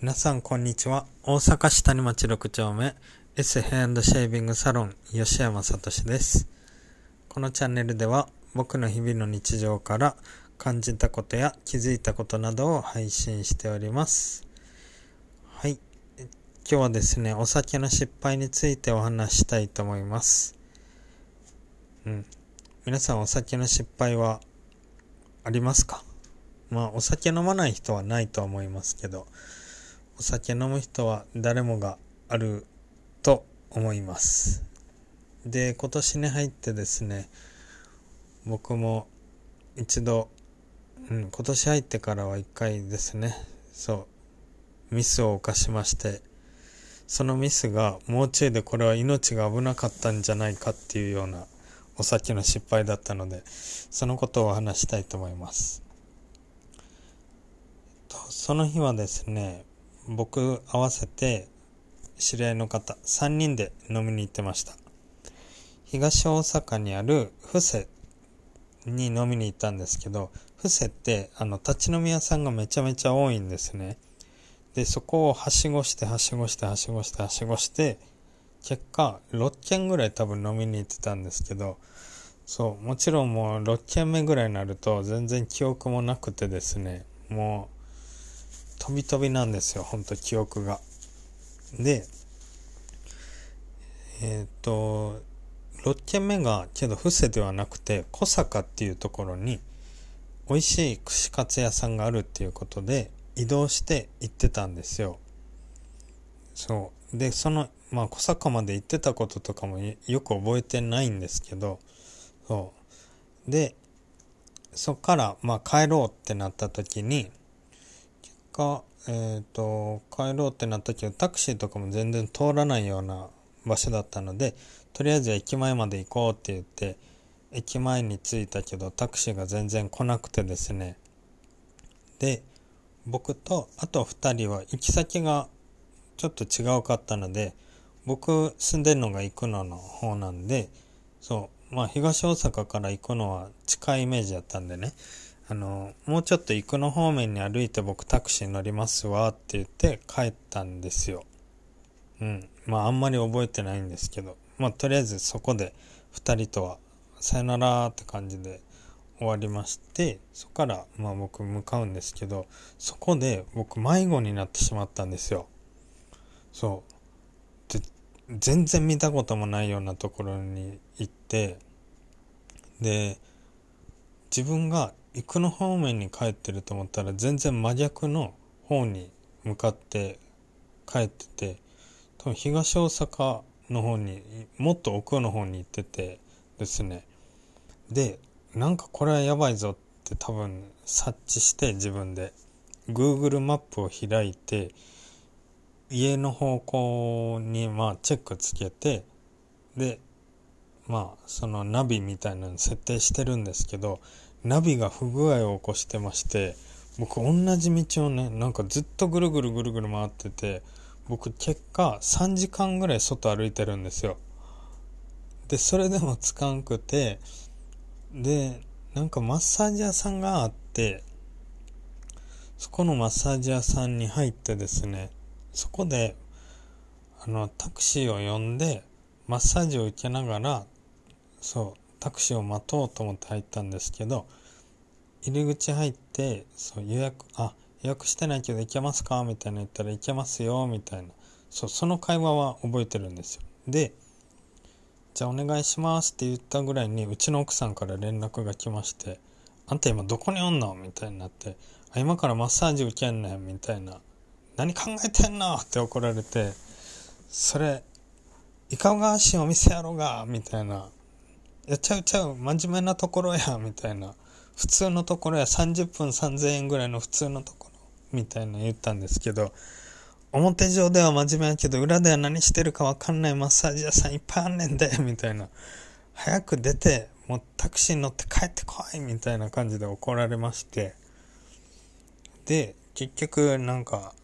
皆さんこんにちは。大阪市谷町6丁目 S ヘアシェービングサロン吉山聡です。このチャンネルでは僕の日々の日常から感じたことや気づいたことなどを配信しております。はい。今日はですね、お酒の失敗についてお話したいと思います。うん。皆さんお酒の失敗はありますか？まあお酒飲まない人はないと思いますけど、お酒飲む人は誰もがあると思います。で、今年に入ってですね、僕も一度、うん、今年入ってからは一回ですね、そう、ミスを犯しまして、そのミスがもうちょいでこれは命が危なかったんじゃないかっていうようなお酒の失敗だったので、そのことを話したいと思います。その日はですね、僕合わせて知り合いの方3人で飲みに行ってました。東大阪にある布施に飲みに行ったんですけど、布施ってあの立ち飲み屋さんがめちゃめちゃ多いんですね。で、そこをはしごしてはしごしてはしごしてはしごして、結果6軒ぐらい多分飲みに行ってたんですけど、そう、もちろんもう6軒目ぐらいになると全然記憶もなくてですね、もう飛び飛びなんですよ、ほんと記憶が。で、えっ、と、6軒目がけど伏せではなくて小坂っていうところに美味しい串カツ屋さんがあるっていうことで移動して行ってたんですよ。そう。で、その、まあ小坂まで行ってたこととかもよく覚えてないんですけど、そう。で、そっからまあ帰ろうってなった時に、えっ、ー、と、帰ろうってなったけど、タクシーとかも全然通らないような場所だったので、とりあえず駅前まで行こうって言って、駅前に着いたけど、タクシーが全然来なくてですね。で、僕と、あと2人は行き先がちょっと違うかったので、僕住んでるのが行くのの方なんで、そう、まあ東大阪から行くのは近いイメージだったんでね、あの、もうちょっと行くの方面に歩いて僕タクシー乗りますわって言って帰ったんですよ。うん。まああんまり覚えてないんですけど、まあとりあえずそこで2人とはさよならって感じで終わりまして、そこからまあ僕向かうんですけど、そこで僕迷子になってしまったんですよ。そう。で、全然見たこともないようなところに行って、で、自分が行くの方面に帰ってると思ったら全然真逆の方に向かって帰ってて多分東大阪の方にもっと奥の方に行っててですね。でなんかこれはやばいぞって多分察知して自分で Google マップを開いて家の方向にまあチェックつけてでまあそのナビみたいなの設定してるんですけどナビが不具合を起こしてまして、僕同じ道をね、なんかずっとぐるぐるぐるぐる回ってて、僕結果3時間ぐらい外歩いてるんですよ。で、それでもつかんくて、で、なんかマッサージ屋さんがあって、そこのマッサージ屋さんに入ってですね、そこで、あの、タクシーを呼んで、マッサージを受けながら、そう、タクシーを待とうと思って入ったんですけど、入り口入って、そう予約、あ、予約してないけど行けますか？みたいな言ったら行けますよ、みたいな。そう、その会話は覚えてるんですよ。で、じゃあお願いしますって言ったぐらいに、うちの奥さんから連絡が来まして、あんた今どこにおんの？みたいになって、あ、今からマッサージ受けんねん、みたいな。何考えてんの？って怒られて、それ、いかがわしいお店やろうが、みたいなやっちゃうちゃう、真面目なところや、みたいな。普通のところや30分3000円ぐらいの普通のところ、みたいな言ったんですけど、表上では真面目やけど、裏では何してるかわかんないマッサージ屋さんいっぱいあんねんで、みたいな。早く出て、もうタクシーに乗って帰ってこいみたいな感じで怒られまして。で、結局なんか、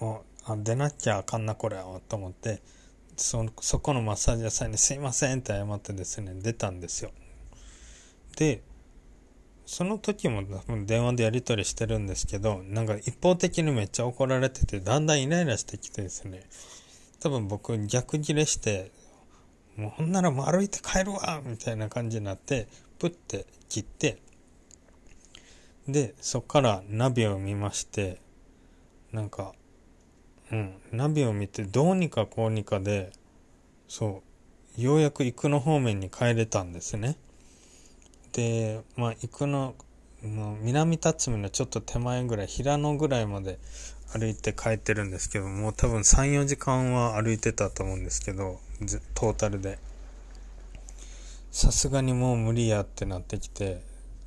もう、あ出なきゃあかんなこれは、と思って、そそこのマッサージ屋さんにすいませんって謝ってですね、出たんですよ。で、その時も多分電話でやり取りしてるんですけど、なんか一方的にめっちゃ怒られてて、だんだんイライラしてきてですね、多分僕逆ギレして、もうほんならもう歩いて帰るわみたいな感じになって、プッて切って、で、そっからナビを見まして、なんか、うん、ナビを見てどうにかこうにかで、そう、ようやく行くの方面に帰れたんですね。で、まあ、行くの、まあ、南辰巳のちょっと手前ぐらい、平野ぐらいまで歩いて帰ってるんですけど、も多分3、4時間は歩いてたと思うんですけど、トータルで。さすがにもう無理やってなってきて、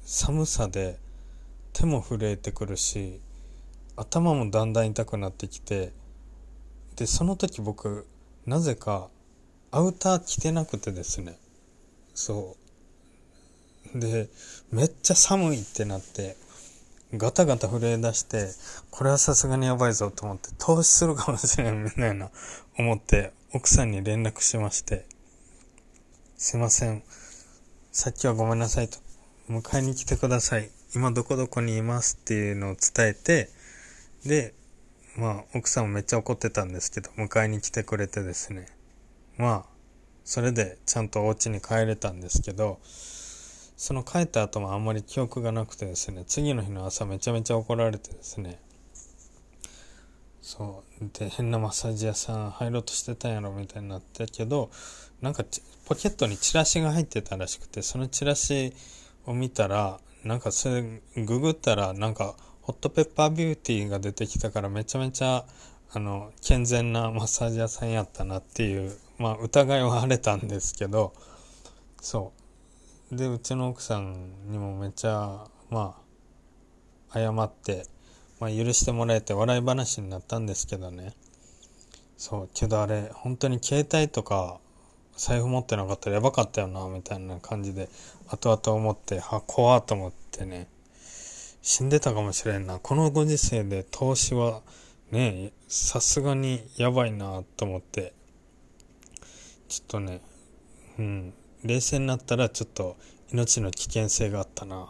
寒さで手も震えてくるし、頭もだんだん痛くなってきて、で、その時僕、なぜかアウター着てなくてですね、そう。で、めっちゃ寒いってなって、ガタガタ震え出して、これはさすがにやばいぞと思って、投資するかもしれんみたいな思って、奥さんに連絡しまして、すいません。さっきはごめんなさいと。迎えに来てください。今どこどこにいますっていうのを伝えて、で、まあ、奥さんもめっちゃ怒ってたんですけど、迎えに来てくれてですね。まあ、それでちゃんとお家に帰れたんですけど、その帰った後もあんまり記憶がなくてですね、次の日の朝めちゃめちゃ怒られてですね、そう。で、変なマッサージ屋さん入ろうとしてたんやろみたいになったけど、なんかポケットにチラシが入ってたらしくて、そのチラシを見たら、なんかそれググったら、なんかホットペッパービューティーが出てきたからめちゃめちゃ、あの、健全なマッサージ屋さんやったなっていう、まあ疑いは晴れたんですけど、そう。でうちの奥さんにもめちゃまあ謝って、まあ、許してもらえて笑い話になったんですけどねそうけどあれ本当に携帯とか財布持ってなかったらやばかったよなみたいな感じで後々思っては怖っと思ってね死んでたかもしれんな。このご時世で投資はねさすがにやばいなと思って。ちょっとねうん冷静になったらちょっと命の危険性があったな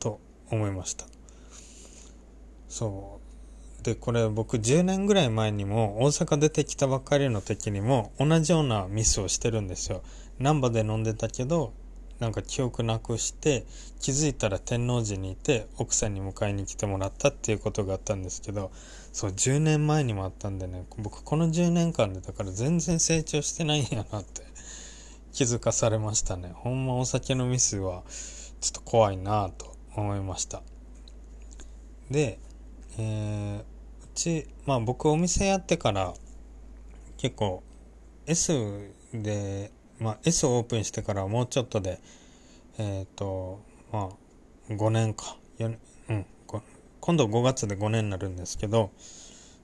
と思いました。そう。でこれ僕10年ぐらい前にも大阪出てきたばっかりの時にも同じようなミスをしてるんですよ。難波で飲んでたけどなんか記憶なくして気づいたら天王寺にいて奥さんに迎えに来てもらったっていうことがあったんですけどそう10年前にもあったんでね僕この10年間でだから全然成長してないんやなって気づかされましたね。ほんまお酒のミスはちょっと怖いなと思いました。で、えー、うち、まあ僕お店やってから結構 S で、まあ S をオープンしてからもうちょっとで、えっ、ー、と、まあ5年か、4うん、今度5月で5年になるんですけど、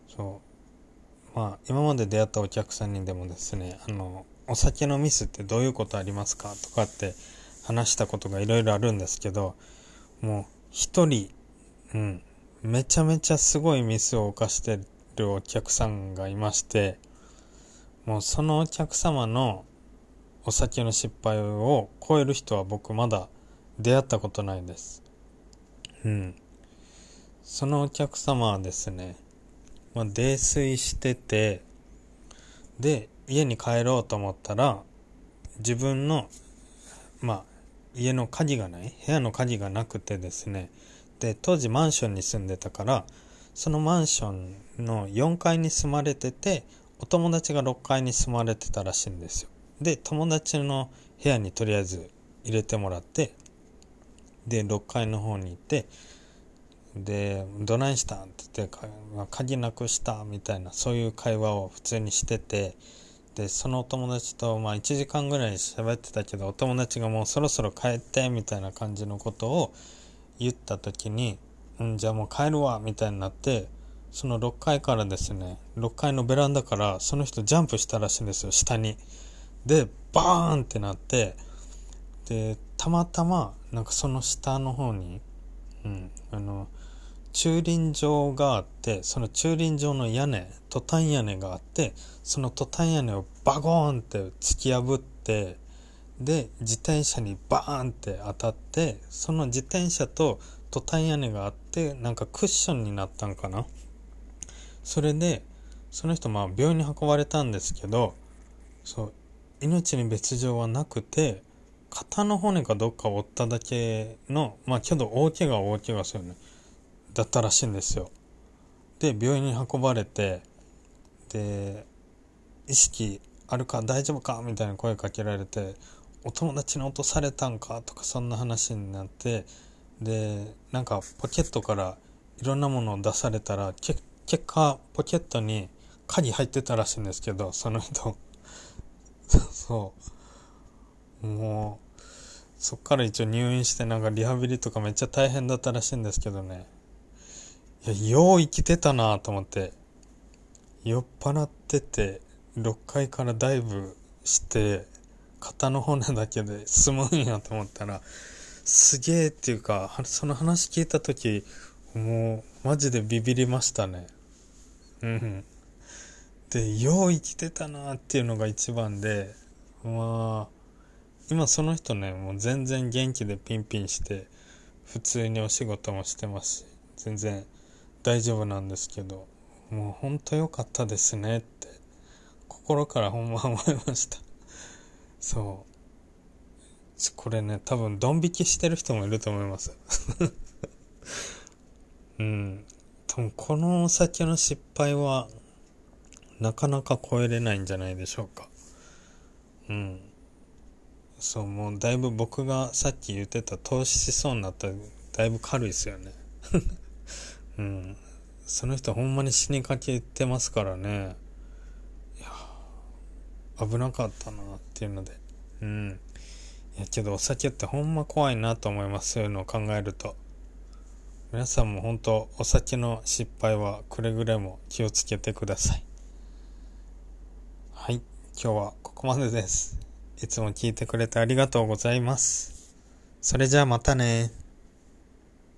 そう、まあ今まで出会ったお客さんにでもですね、あの、お酒のミスってどういうことありますかとかって話したことがいろいろあるんですけど、もう一人、うん、めちゃめちゃすごいミスを犯してるお客さんがいまして、もうそのお客様のお酒の失敗を超える人は僕まだ出会ったことないです。うん。そのお客様はですね、まあ、泥酔してて、で、家に帰ろうと思ったら自分のまあ家の鍵がない部屋の鍵がなくてですねで当時マンションに住んでたからそのマンションの4階に住まれててお友達が6階に住まれてたらしいんですよで友達の部屋にとりあえず入れてもらってで6階の方に行ってで「どないしたん?」って言って「鍵なくした」みたいなそういう会話を普通にしててでその友達とまあ1時間ぐらい喋ってたけどお友達がもうそろそろ帰ってみたいな感じのことを言った時に「うんじゃあもう帰るわ」みたいになってその6階からですね6階のベランダからその人ジャンプしたらしいんですよ下に。でバーンってなってでたまたまなんかその下の方に、うん、あの駐輪場があってその駐輪場の屋根トタン屋根があってそのトタン屋根をバゴーンって突き破ってで自転車にバーンって当たってその自転車とトタン屋根があってなんかクッションになったんかな？それでその人まあ病院に運ばれたんですけどそう命に別状はなくて肩の骨かどっか折っただけのまあけど大怪我は大怪我すよ。ねだったらしいんですよ。で病院に運ばれてで意識あるか大丈夫かみたいな声かけられてお友達に落とされたんかとかそんな話になってでなんかポケットからいろんなものを出されたら結果ポケットに鍵入ってたらしいんですけどその人。そうもうそっから一応入院してなんかリハビリとかめっちゃ大変だったらしいんですけどね。いやよう生きてたなと思って。酔っ払ってて6階からダイブして肩の骨だけで済むんやと思ったらすげえっていうかその話聞いた時もうマジでビビりましたね。うん。でよう生きてたなっていうのが一番でまあ今その人ねもう全然元気でピンピンして普通にお仕事もしてますし全然大丈夫なんですけどもうほんと良かったですねって心からほんま思いました。そう。これね多分ドン引きしてる人もいると思います。うん。多分このお酒の失敗はなかなか超えれないんじゃないでしょうか。うん。そうもうだいぶ僕がさっき言ってた投資しそうになったらだいぶ軽いですよね。うん。その人ほんまに死にかけてますからね。いや危なかったなっていうので。うん。いやけどお酒ってほんま怖いなと思います。そういうのを考えると。皆さんも本当お酒の失敗はくれぐれも気をつけてください。今日はここまでです。いつも聞いてくれてありがとうございます。それじゃあまたね。